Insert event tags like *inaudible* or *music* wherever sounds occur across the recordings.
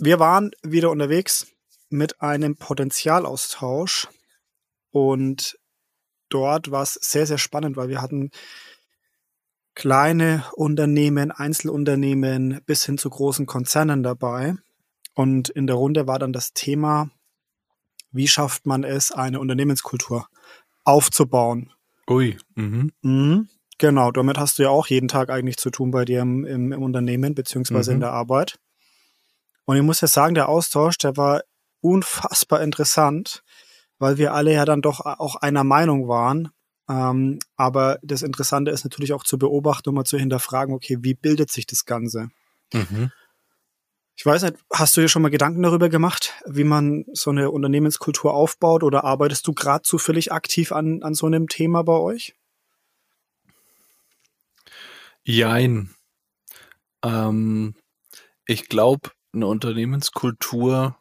wir waren wieder unterwegs mit einem Potenzialaustausch und dort war es sehr, sehr spannend, weil wir hatten kleine Unternehmen, Einzelunternehmen bis hin zu großen Konzernen dabei. Und in der Runde war dann das Thema, wie schafft man es, eine Unternehmenskultur aufzubauen. Ui. Mhm. Mhm, genau, damit hast du ja auch jeden Tag eigentlich zu tun bei dir im, im, im Unternehmen beziehungsweise Mhm. in der Arbeit. Und ich muss ja sagen, der Austausch, der war unfassbar interessant, weil wir alle ja dann doch auch einer Meinung waren. Ähm, aber das Interessante ist natürlich auch zu beobachten und mal zu hinterfragen, okay, wie bildet sich das Ganze? Mhm. Ich weiß nicht, hast du dir schon mal Gedanken darüber gemacht, wie man so eine Unternehmenskultur aufbaut oder arbeitest du gerade zufällig aktiv an, an so einem Thema bei euch? Jein. Ähm, ich glaube, eine Unternehmenskultur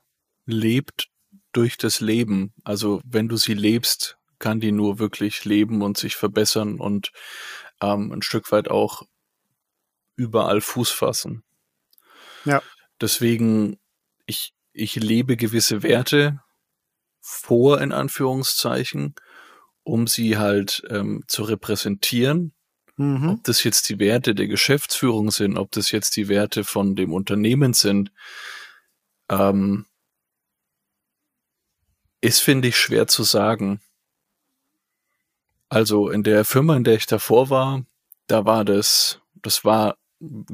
lebt durch das Leben. Also wenn du sie lebst, kann die nur wirklich leben und sich verbessern und ähm, ein Stück weit auch überall Fuß fassen. Ja. Deswegen, ich, ich lebe gewisse Werte vor, in Anführungszeichen, um sie halt ähm, zu repräsentieren Mhm. ob das jetzt die Werte der Geschäftsführung sind, ob das jetzt die Werte von dem Unternehmen sind, ähm, ist, finde ich, schwer zu sagen. Also in der Firma, in der ich davor war, da war das, das war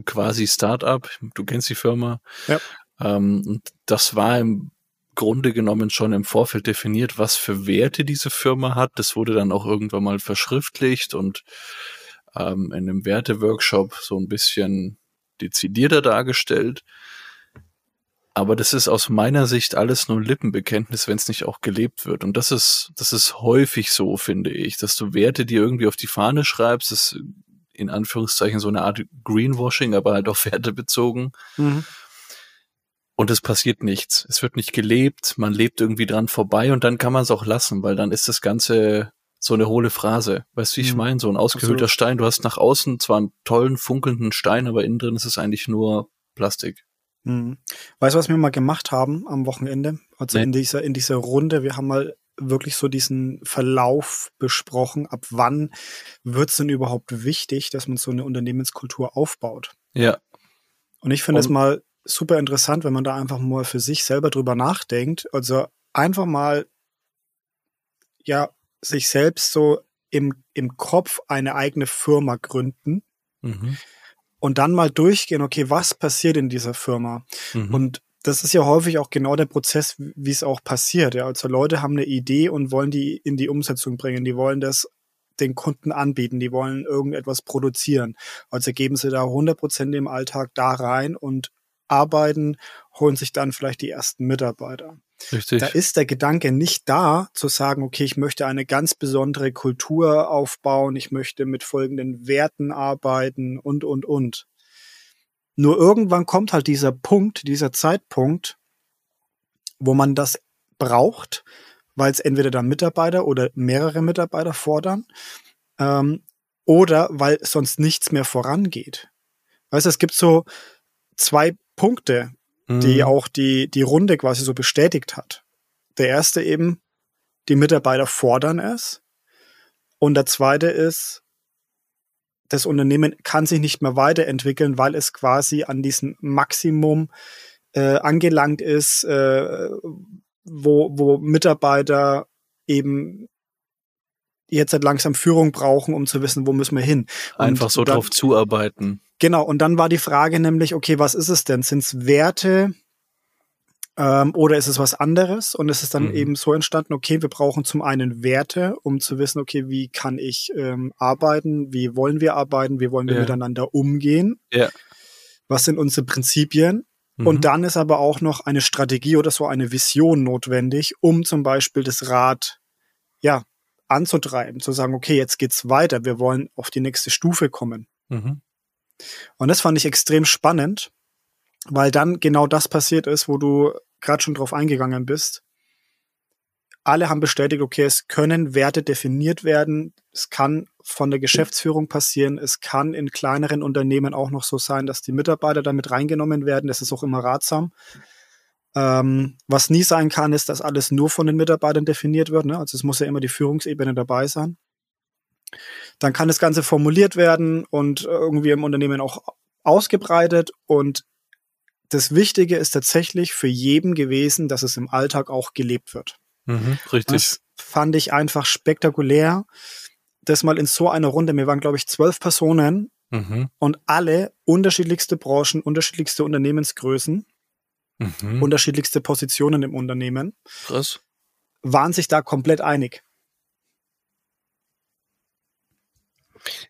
quasi Startup. Du kennst die Firma. Ja. Ähm, und das war im Grunde genommen schon im Vorfeld definiert, was für Werte diese Firma hat. Das wurde dann auch irgendwann mal verschriftlicht und ähm, in einem Werteworkshop so ein bisschen dezidierter dargestellt. Aber das ist aus meiner Sicht alles nur ein Lippenbekenntnis, wenn es nicht auch gelebt wird. Und das ist, das ist häufig so, finde ich, dass du Werte, die irgendwie auf die Fahne schreibst, ist in Anführungszeichen so eine Art Greenwashing, aber halt auf Werte bezogen. Mhm. Und es passiert nichts. Es wird nicht gelebt, man lebt irgendwie dran vorbei und dann kann man es auch lassen, weil dann ist das Ganze so eine hohle Phrase. Weißt du, wie ich Mhm. meine? So ein ausgehöhlter Absolut. Stein. Du hast nach außen zwar einen tollen, funkelnden Stein, aber innen drin ist es eigentlich nur Plastik. Mhm. Weißt du, was wir mal gemacht haben am Wochenende? Also Nee. in dieser, in dieser Runde, wir haben mal wirklich so diesen Verlauf besprochen. Ab wann wird es denn überhaupt wichtig, dass man so eine Unternehmenskultur aufbaut? Ja. Und ich finde es mal super interessant, wenn man da einfach mal für sich selber drüber nachdenkt. Also einfach mal, ja, sich selbst so im, im Kopf eine eigene Firma gründen Mhm. und dann mal durchgehen, okay, was passiert in dieser Firma? Mhm. Und das ist ja häufig auch genau der Prozess, wie es auch passiert. Ja, also Leute haben eine Idee und wollen die in die Umsetzung bringen. Die wollen das den Kunden anbieten. Die wollen irgendetwas produzieren. Also geben sie da 100 Prozent im Alltag da rein und arbeiten, holen sich dann vielleicht die ersten Mitarbeiter. Richtig. Da ist der Gedanke nicht da, zu sagen, okay, ich möchte eine ganz besondere Kultur aufbauen, ich möchte mit folgenden Werten arbeiten und, und, und. Nur irgendwann kommt halt dieser Punkt, dieser Zeitpunkt, wo man das braucht, weil es entweder dann Mitarbeiter oder mehrere Mitarbeiter fordern, ähm, oder weil sonst nichts mehr vorangeht. Weißt du, es gibt so zwei Punkte, die Mhm. auch die, die Runde quasi so bestätigt hat. Der erste eben, die Mitarbeiter fordern es. Und der zweite ist, das Unternehmen kann sich nicht mehr weiterentwickeln, weil es quasi an diesem Maximum äh, angelangt ist, äh, wo, wo Mitarbeiter eben jetzt halt langsam Führung brauchen, um zu wissen, wo müssen wir hin. Und Einfach so dann- drauf zuarbeiten. Genau, und dann war die Frage nämlich, okay, was ist es denn? Sind es Werte ähm, oder ist es was anderes? Und es ist dann Mhm. eben so entstanden, okay, wir brauchen zum einen Werte, um zu wissen, okay, wie kann ich ähm, arbeiten, wie wollen wir arbeiten, wie wollen wir Ja. miteinander umgehen, Ja. was sind unsere Prinzipien? Mhm. Und dann ist aber auch noch eine Strategie oder so eine Vision notwendig, um zum Beispiel das Rad, ja, anzutreiben, zu sagen, okay, jetzt geht's weiter, wir wollen auf die nächste Stufe kommen. Mhm. Und das fand ich extrem spannend, weil dann genau das passiert ist, wo du gerade schon drauf eingegangen bist. Alle haben bestätigt, okay, es können Werte definiert werden. Es kann von der Geschäftsführung passieren. Es kann in kleineren Unternehmen auch noch so sein, dass die Mitarbeiter damit reingenommen werden. Das ist auch immer ratsam. Ähm, was nie sein kann, ist, dass alles nur von den Mitarbeitern definiert wird. Ne? Also es muss ja immer die Führungsebene dabei sein. Dann kann das Ganze formuliert werden und irgendwie im Unternehmen auch ausgebreitet. Und das Wichtige ist tatsächlich für jeden gewesen, dass es im Alltag auch gelebt wird. Mhm, richtig. Das fand ich einfach spektakulär. Das mal in so einer Runde, wir waren, glaube ich, zwölf Personen mhm. und alle unterschiedlichste Branchen, unterschiedlichste Unternehmensgrößen, mhm. unterschiedlichste Positionen im Unternehmen. Krass. Waren sich da komplett einig.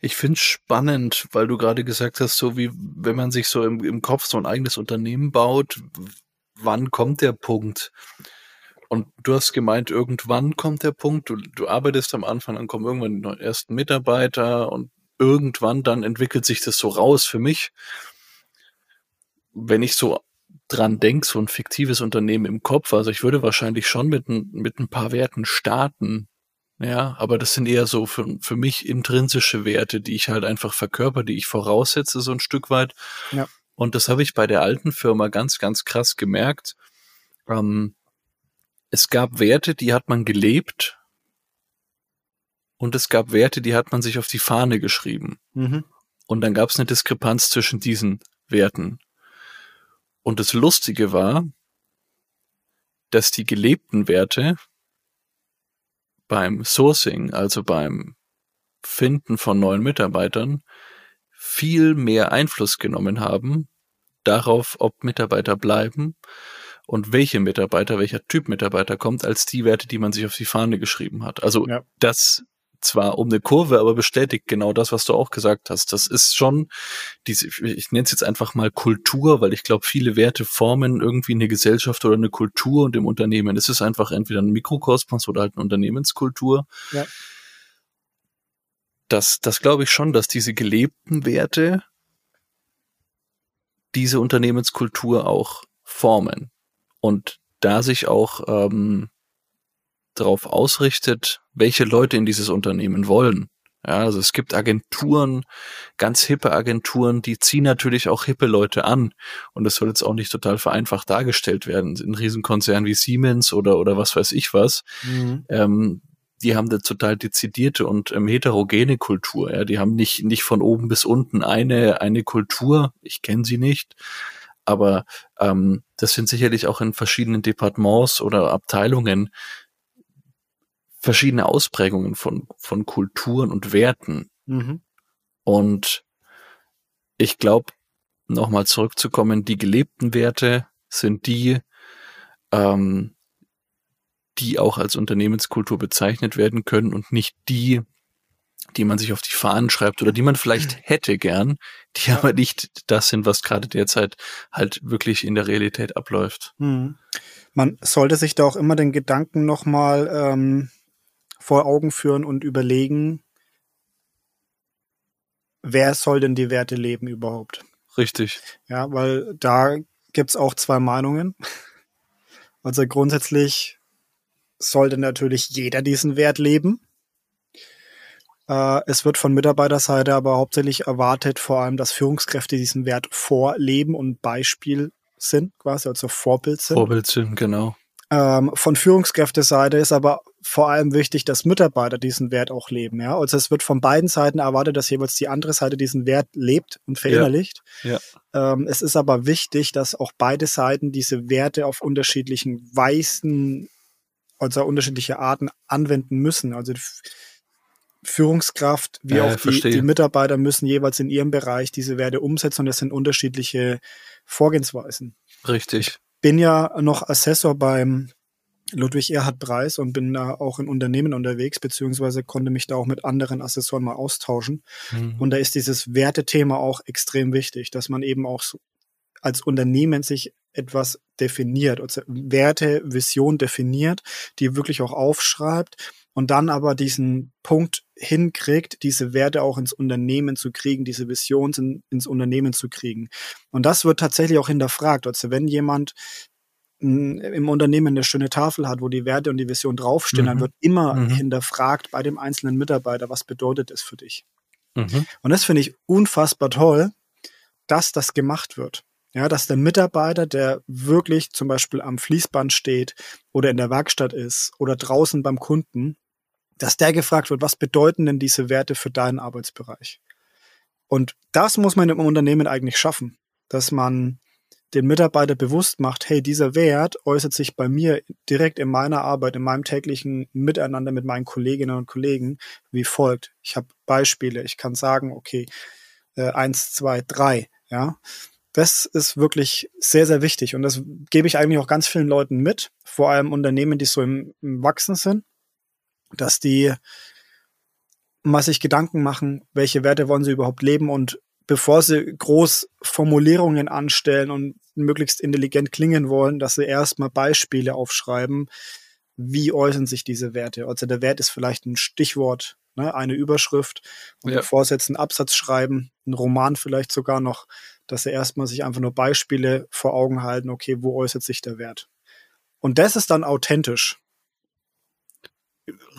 Ich finde es spannend, weil du gerade gesagt hast, so wie wenn man sich so im, im Kopf so ein eigenes Unternehmen baut, wann kommt der Punkt? Und du hast gemeint, irgendwann kommt der Punkt, du, du arbeitest am Anfang, dann kommen irgendwann die ersten Mitarbeiter und irgendwann dann entwickelt sich das so raus für mich. Wenn ich so dran denke, so ein fiktives Unternehmen im Kopf, also ich würde wahrscheinlich schon mit, mit ein paar Werten starten, ja, aber das sind eher so für, für mich intrinsische Werte, die ich halt einfach verkörper, die ich voraussetze, so ein Stück weit. Ja. Und das habe ich bei der alten Firma ganz, ganz krass gemerkt. Ähm, es gab Werte, die hat man gelebt. Und es gab Werte, die hat man sich auf die Fahne geschrieben. Mhm. Und dann gab es eine Diskrepanz zwischen diesen Werten. Und das Lustige war, dass die gelebten Werte beim Sourcing, also beim Finden von neuen Mitarbeitern, viel mehr Einfluss genommen haben darauf, ob Mitarbeiter bleiben und welche Mitarbeiter, welcher Typ Mitarbeiter kommt, als die Werte, die man sich auf die Fahne geschrieben hat. Also ja. das zwar um eine Kurve, aber bestätigt genau das, was du auch gesagt hast. Das ist schon diese, ich nenne es jetzt einfach mal Kultur, weil ich glaube, viele Werte formen irgendwie eine Gesellschaft oder eine Kultur und im Unternehmen ist es einfach entweder ein Mikrokosmos oder halt eine Unternehmenskultur. Ja. Das, das glaube ich schon, dass diese gelebten Werte diese Unternehmenskultur auch formen und da sich auch ähm, darauf ausrichtet, welche Leute in dieses Unternehmen wollen. Ja, also es gibt Agenturen, ganz hippe Agenturen, die ziehen natürlich auch hippe Leute an. Und das soll jetzt auch nicht total vereinfacht dargestellt werden. In Riesenkonzernen wie Siemens oder, oder was weiß ich was. Mhm. Ähm, die haben eine total dezidierte und ähm, heterogene Kultur. Ja, die haben nicht, nicht von oben bis unten eine, eine Kultur. Ich kenne sie nicht. Aber ähm, das sind sicherlich auch in verschiedenen Departements oder Abteilungen verschiedene Ausprägungen von, von Kulturen und Werten. Mhm. Und ich glaube, nochmal zurückzukommen, die gelebten Werte sind die, ähm, die auch als Unternehmenskultur bezeichnet werden können und nicht die, die man sich auf die Fahnen schreibt oder die man vielleicht hätte gern, die ja. aber nicht das sind, was gerade derzeit halt wirklich in der Realität abläuft. Mhm. Man sollte sich da auch immer den Gedanken nochmal ähm, vor Augen führen und überlegen, wer soll denn die Werte leben überhaupt? Richtig. Ja, weil da gibt's auch zwei Meinungen. Also grundsätzlich sollte natürlich jeder diesen Wert leben. Äh, es wird von Mitarbeiterseite aber hauptsächlich erwartet, vor allem, dass Führungskräfte diesen Wert vorleben und Beispiel sind, quasi, also Vorbild sind. Vorbild sind, genau. Ähm, von Führungskräfteseite ist aber vor allem wichtig, dass Mitarbeiter diesen Wert auch leben. Ja? Also es wird von beiden Seiten erwartet, dass jeweils die andere Seite diesen Wert lebt und verinnerlicht. Ja. ja. Ähm, es ist aber wichtig, dass auch beide Seiten diese Werte auf unterschiedlichen Weisen, also unterschiedliche Arten anwenden müssen. Also die Führungskraft wie ja, auch die, die, Mitarbeiter müssen jeweils in ihrem Bereich diese Werte umsetzen und das sind unterschiedliche Vorgehensweisen. Richtig bin ja noch Assessor beim Ludwig Erhard Preis und bin da auch in Unternehmen unterwegs, beziehungsweise konnte mich da auch mit anderen Assessoren mal austauschen. Mhm. Und da ist dieses Wertethema auch extrem wichtig, dass man eben auch so als Unternehmen sich etwas definiert, also Werte, Vision definiert, die wirklich auch aufschreibt und dann aber diesen Punkt hinkriegt, diese Werte auch ins Unternehmen zu kriegen, diese Vision in, ins Unternehmen zu kriegen. Und das wird tatsächlich auch hinterfragt. Also wenn jemand im Unternehmen eine schöne Tafel hat, wo die Werte und die Vision draufstehen, mhm. dann wird immer mhm. hinterfragt bei dem einzelnen Mitarbeiter, was bedeutet es für dich? Mhm. Und das finde ich unfassbar toll, dass das gemacht wird. Ja, dass der Mitarbeiter, der wirklich zum Beispiel am Fließband steht oder in der Werkstatt ist oder draußen beim Kunden, dass der gefragt wird, was bedeuten denn diese Werte für deinen Arbeitsbereich? Und das muss man im Unternehmen eigentlich schaffen, dass man den Mitarbeiter bewusst macht, hey, dieser Wert äußert sich bei mir direkt in meiner Arbeit, in meinem täglichen Miteinander mit meinen Kolleginnen und Kollegen wie folgt. Ich habe Beispiele, ich kann sagen, okay, äh, eins, zwei, drei, ja. Das ist wirklich sehr, sehr wichtig und das gebe ich eigentlich auch ganz vielen Leuten mit, vor allem Unternehmen, die so im, im Wachsen sind, dass die mal sich Gedanken machen, welche Werte wollen sie überhaupt leben und bevor sie groß Formulierungen anstellen und möglichst intelligent klingen wollen, dass sie erstmal Beispiele aufschreiben, wie äußern sich diese Werte. Also der Wert ist vielleicht ein Stichwort, ne, eine Überschrift und ja. bevor sie jetzt einen Absatz schreiben, einen Roman vielleicht sogar noch, dass sie erstmal sich einfach nur Beispiele vor Augen halten, okay, wo äußert sich der Wert. Und das ist dann authentisch.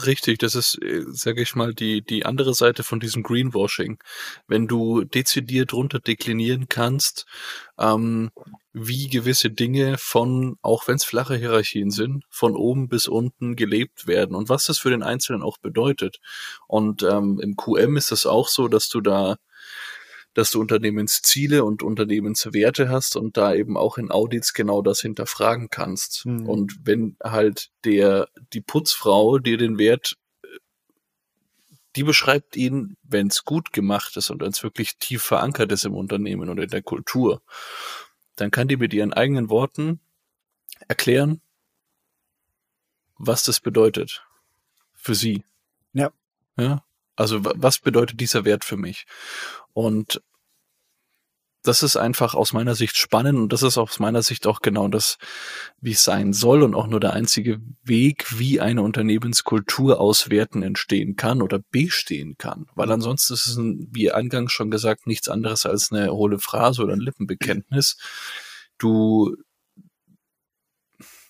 Richtig, das ist, äh, sage ich mal, die, die andere Seite von diesem Greenwashing. Wenn du dezidiert runter deklinieren kannst, ähm, wie gewisse Dinge von, auch wenn es flache Hierarchien sind, von oben bis unten gelebt werden und was das für den Einzelnen auch bedeutet. Und ähm, im QM ist es auch so, dass du da dass du Unternehmensziele und Unternehmenswerte hast und da eben auch in Audits genau das hinterfragen kannst. Mhm. Und wenn halt der, die Putzfrau dir den Wert, die beschreibt ihn, wenn es gut gemacht ist und wenn es wirklich tief verankert ist im Unternehmen und in der Kultur, dann kann die mit ihren eigenen Worten erklären, was das bedeutet für sie. Ja. Ja. Also was bedeutet dieser Wert für mich? Und das ist einfach aus meiner Sicht spannend und das ist aus meiner Sicht auch genau das, wie es sein soll und auch nur der einzige Weg, wie eine Unternehmenskultur aus Werten entstehen kann oder bestehen kann. Weil ansonsten ist es, ein, wie eingangs schon gesagt, nichts anderes als eine hohle Phrase oder ein Lippenbekenntnis. Du,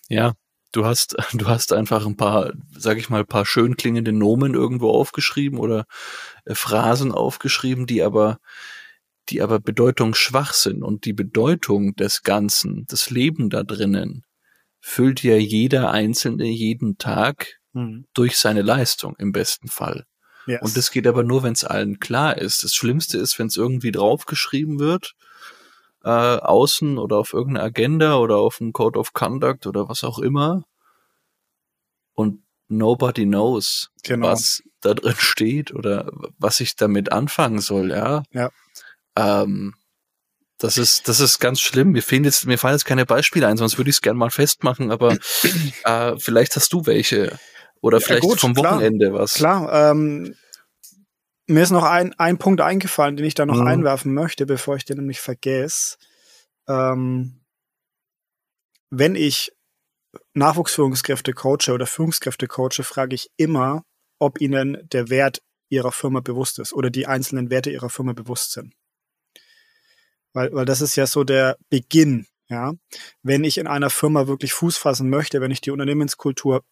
ja, du hast, *laughs* du hast einfach ein paar, sag ich mal, paar schön klingende Nomen irgendwo aufgeschrieben oder äh, Phrasen aufgeschrieben, die aber, die aber bedeutungsschwach sind und die Bedeutung des Ganzen, das Leben da drinnen, füllt ja jeder Einzelne jeden Tag mhm. durch seine Leistung im besten Fall. Yes. Und das geht aber nur, wenn es allen klar ist. Das Schlimmste ist, wenn es irgendwie draufgeschrieben wird, äh, außen oder auf irgendeine Agenda oder auf einen Code of Conduct oder was auch immer. Und nobody knows, genau. was da drin steht oder was ich damit anfangen soll, ja. Ja. Ähm, das ist, das ist ganz schlimm. Mir fehlen jetzt, mir fallen jetzt keine Beispiele ein, sonst würde ich es gerne mal festmachen, aber *clears throat* äh, vielleicht hast du welche. Oder vielleicht ja, gut, vom Wochenende klar, was. Klar, ähm, mir ist noch ein, ein Punkt eingefallen, den ich da noch mhm. einwerfen möchte, bevor ich den nämlich vergesse. Ähm, wenn ich Nachwuchsführungskräfte coache oder Führungskräfte coache, frage ich immer, ob ihnen der Wert ihrer Firma bewusst ist oder die einzelnen Werte ihrer Firma bewusst sind. Weil, weil das ist ja so der Beginn, ja. Wenn ich in einer Firma wirklich Fuß fassen möchte, wenn ich die Unternehmenskultur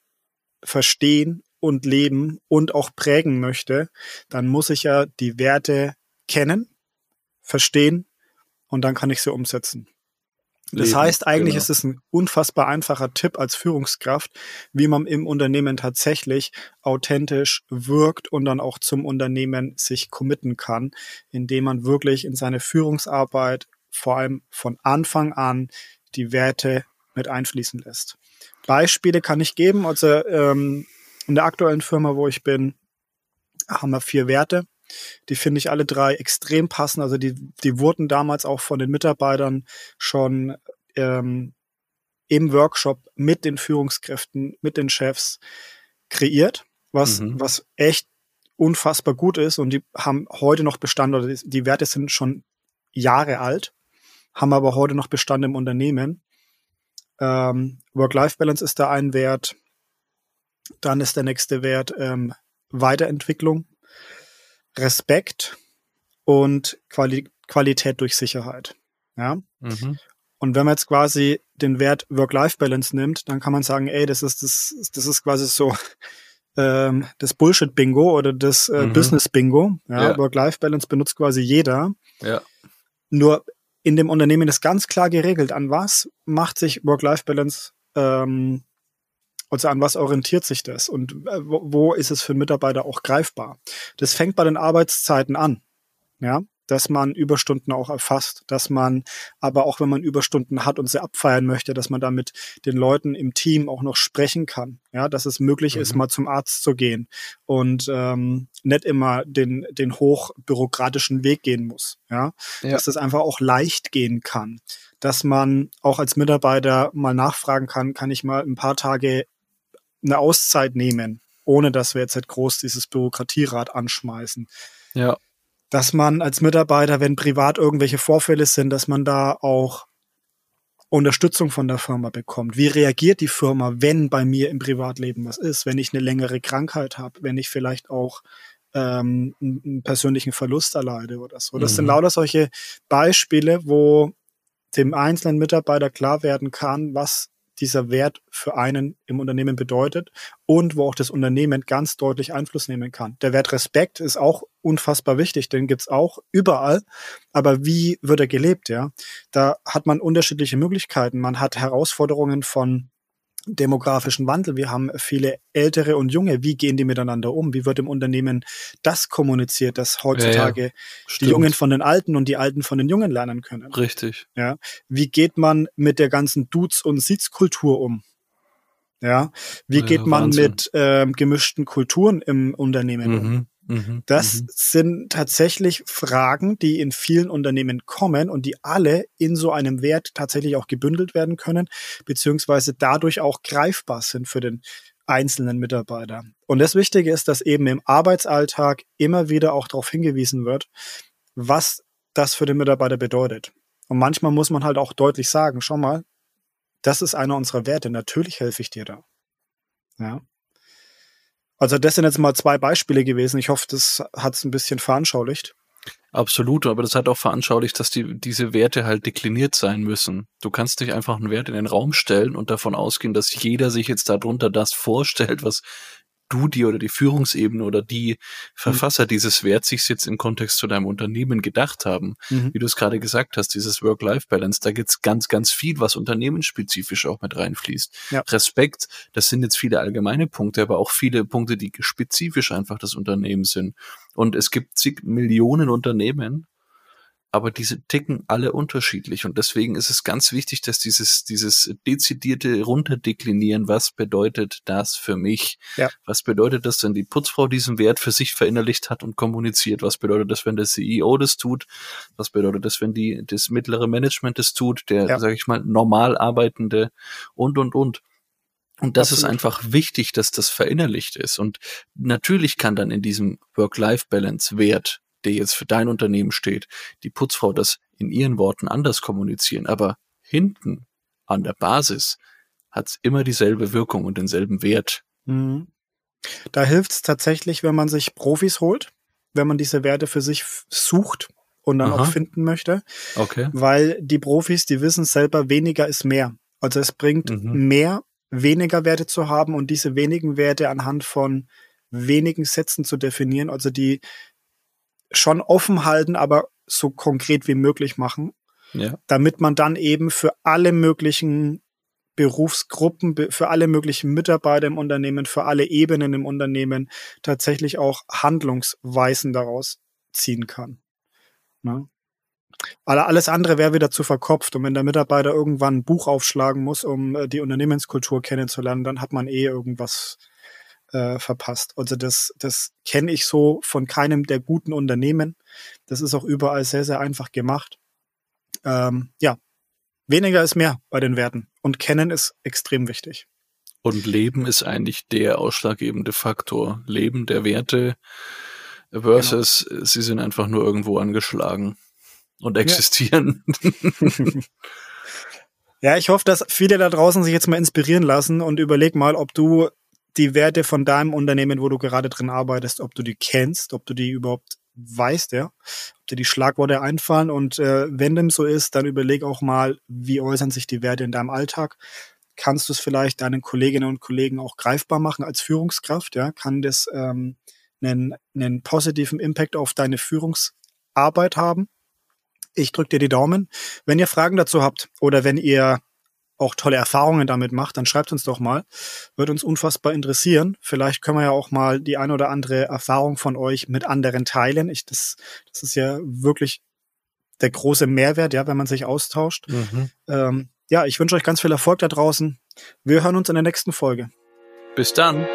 verstehen und leben und auch prägen möchte, dann muss ich ja die Werte kennen, verstehen und dann kann ich sie umsetzen. Das Leben, heißt, eigentlich genau. ist es ein unfassbar einfacher Tipp als Führungskraft, wie man im Unternehmen tatsächlich authentisch wirkt und dann auch zum Unternehmen sich committen kann, indem man wirklich in seine Führungsarbeit vor allem von Anfang an die Werte mit einfließen lässt. Beispiele kann ich geben. Also ähm, in der aktuellen Firma, wo ich bin, haben wir vier Werte. Die finde ich alle drei extrem passend. Also die, die wurden damals auch von den Mitarbeitern schon ähm, im Workshop mit den Führungskräften, mit den Chefs kreiert, was, mhm. was echt unfassbar gut ist und die haben heute noch Bestand oder die, die Werte sind schon Jahre alt, haben aber heute noch Bestand im Unternehmen. Ähm, Work-Life-Balance ist da ein Wert, dann ist der nächste Wert ähm, Weiterentwicklung, Respekt und Quali Qualität durch Sicherheit. Ja. Mhm. Und wenn man jetzt quasi den Wert Work-Life-Balance nimmt, dann kann man sagen, ey, das ist das, das ist quasi so *laughs* ähm, das Bullshit-Bingo oder das äh, mhm. Business-Bingo. Ja, ja. Work-Life-Balance benutzt quasi jeder. Ja. Nur in dem Unternehmen ist ganz klar geregelt, an was macht sich Work-Life-Balance, ähm, also an was orientiert sich das und äh, wo, ist es für Mitarbeiter auch greifbar. Das fängt bei den Arbeitszeiten an. Ja, dass man Überstunden auch erfasst, dass man aber auch wenn man Überstunden hat und sie abfeiern möchte, dass man damit den Leuten im Team auch noch sprechen kann, ja, dass es möglich mhm. ist, mal zum Arzt zu gehen und ähm, nicht immer den den hochbürokratischen Weg gehen muss, ja? ja, dass das einfach auch leicht gehen kann, dass man auch als Mitarbeiter mal nachfragen kann, kann ich mal ein paar Tage eine Auszeit nehmen, ohne dass wir jetzt halt groß dieses Bürokratierad anschmeißen. Ja dass man als Mitarbeiter, wenn privat irgendwelche Vorfälle sind, dass man da auch Unterstützung von der Firma bekommt. Wie reagiert die Firma, wenn bei mir im Privatleben was ist, wenn ich eine längere Krankheit habe, wenn ich vielleicht auch ähm, einen persönlichen Verlust erleide oder so. Das mhm. sind lauter solche Beispiele, wo dem einzelnen Mitarbeiter klar werden kann, was dieser Wert für einen im Unternehmen bedeutet und wo auch das Unternehmen ganz deutlich Einfluss nehmen kann. Der Wert Respekt ist auch unfassbar wichtig, den gibt's auch überall. Aber wie wird er gelebt, ja? Da hat man unterschiedliche Möglichkeiten. Man hat Herausforderungen von demografischen Wandel. Wir haben viele ältere und junge. Wie gehen die miteinander um? Wie wird im Unternehmen das kommuniziert, dass heutzutage ja, ja. die Jungen von den Alten und die Alten von den Jungen lernen können? Richtig. Ja. Wie geht man mit der ganzen Dudes- und Sitzkultur um? Ja. Wie ja, geht man Wahnsinn. mit ähm, gemischten Kulturen im Unternehmen mhm. um? Mhm, das mhm. sind tatsächlich Fragen, die in vielen Unternehmen kommen und die alle in so einem Wert tatsächlich auch gebündelt werden können, beziehungsweise dadurch auch greifbar sind für den einzelnen Mitarbeiter. Und das Wichtige ist, dass eben im Arbeitsalltag immer wieder auch darauf hingewiesen wird, was das für den Mitarbeiter bedeutet. Und manchmal muss man halt auch deutlich sagen, schau mal, das ist einer unserer Werte, natürlich helfe ich dir da. Ja. Also das sind jetzt mal zwei Beispiele gewesen. Ich hoffe, das hat es ein bisschen veranschaulicht. Absolut, aber das hat auch veranschaulicht, dass die, diese Werte halt dekliniert sein müssen. Du kannst nicht einfach einen Wert in den Raum stellen und davon ausgehen, dass jeder sich jetzt darunter das vorstellt, was du dir oder die Führungsebene oder die Verfasser mhm. dieses Werts sich jetzt im Kontext zu deinem Unternehmen gedacht haben. Mhm. Wie du es gerade gesagt hast, dieses Work-Life-Balance, da gibt's ganz, ganz viel, was unternehmensspezifisch auch mit reinfließt. Ja. Respekt, das sind jetzt viele allgemeine Punkte, aber auch viele Punkte, die spezifisch einfach das Unternehmen sind. Und es gibt zig Millionen Unternehmen, aber diese ticken alle unterschiedlich und deswegen ist es ganz wichtig, dass dieses dieses dezidierte runterdeklinieren, was bedeutet das für mich? Ja. Was bedeutet das, wenn die Putzfrau diesen Wert für sich verinnerlicht hat und kommuniziert? Was bedeutet das, wenn der CEO das tut? Was bedeutet das, wenn die das mittlere Management das tut, der ja. sage ich mal normal arbeitende und und und und das Absolut. ist einfach wichtig, dass das verinnerlicht ist. Und natürlich kann dann in diesem Work-Life-Balance-Wert der jetzt für dein Unternehmen steht, die Putzfrau das in ihren Worten anders kommunizieren, aber hinten an der Basis hat es immer dieselbe Wirkung und denselben Wert. Mhm. Da hilft es tatsächlich, wenn man sich Profis holt, wenn man diese Werte für sich sucht und dann Aha. auch finden möchte. Okay. Weil die Profis, die wissen selber, weniger ist mehr. Also es bringt mhm. mehr, weniger Werte zu haben und diese wenigen Werte anhand von wenigen Sätzen zu definieren. Also die schon offen halten, aber so konkret wie möglich machen. Ja. Damit man dann eben für alle möglichen Berufsgruppen, für alle möglichen Mitarbeiter im Unternehmen, für alle Ebenen im Unternehmen tatsächlich auch Handlungsweisen daraus ziehen kann. Ne? Alles andere wäre wieder zu verkopft. Und wenn der Mitarbeiter irgendwann ein Buch aufschlagen muss, um äh, die Unternehmenskultur kennenzulernen, dann hat man eh irgendwas äh, verpasst. Also das, das kenne ich so von keinem der guten Unternehmen. Das ist auch überall sehr, sehr einfach gemacht. Ähm, ja, weniger ist mehr bei den Werten und kennen ist extrem wichtig. Und Leben ist eigentlich der ausschlaggebende Faktor. Leben der Werte versus genau. sie sind einfach nur irgendwo angeschlagen und existieren. Ja. *laughs* ja, ich hoffe, dass viele da draußen sich jetzt mal inspirieren lassen und überleg mal, ob du die Werte von deinem Unternehmen, wo du gerade drin arbeitest, ob du die kennst, ob du die überhaupt weißt, ja, ob dir die Schlagworte einfallen und äh, wenn dem so ist, dann überleg auch mal, wie äußern sich die Werte in deinem Alltag. Kannst du es vielleicht deinen Kolleginnen und Kollegen auch greifbar machen als Führungskraft? Ja, kann das ähm, einen, einen positiven Impact auf deine Führungsarbeit haben? Ich drücke dir die Daumen. Wenn ihr Fragen dazu habt oder wenn ihr auch tolle Erfahrungen damit macht, dann schreibt uns doch mal. Wird uns unfassbar interessieren. Vielleicht können wir ja auch mal die ein oder andere Erfahrung von euch mit anderen teilen. Ich, das, das ist ja wirklich der große Mehrwert, ja, wenn man sich austauscht. Mhm. Ähm, ja, ich wünsche euch ganz viel Erfolg da draußen. Wir hören uns in der nächsten Folge. Bis dann.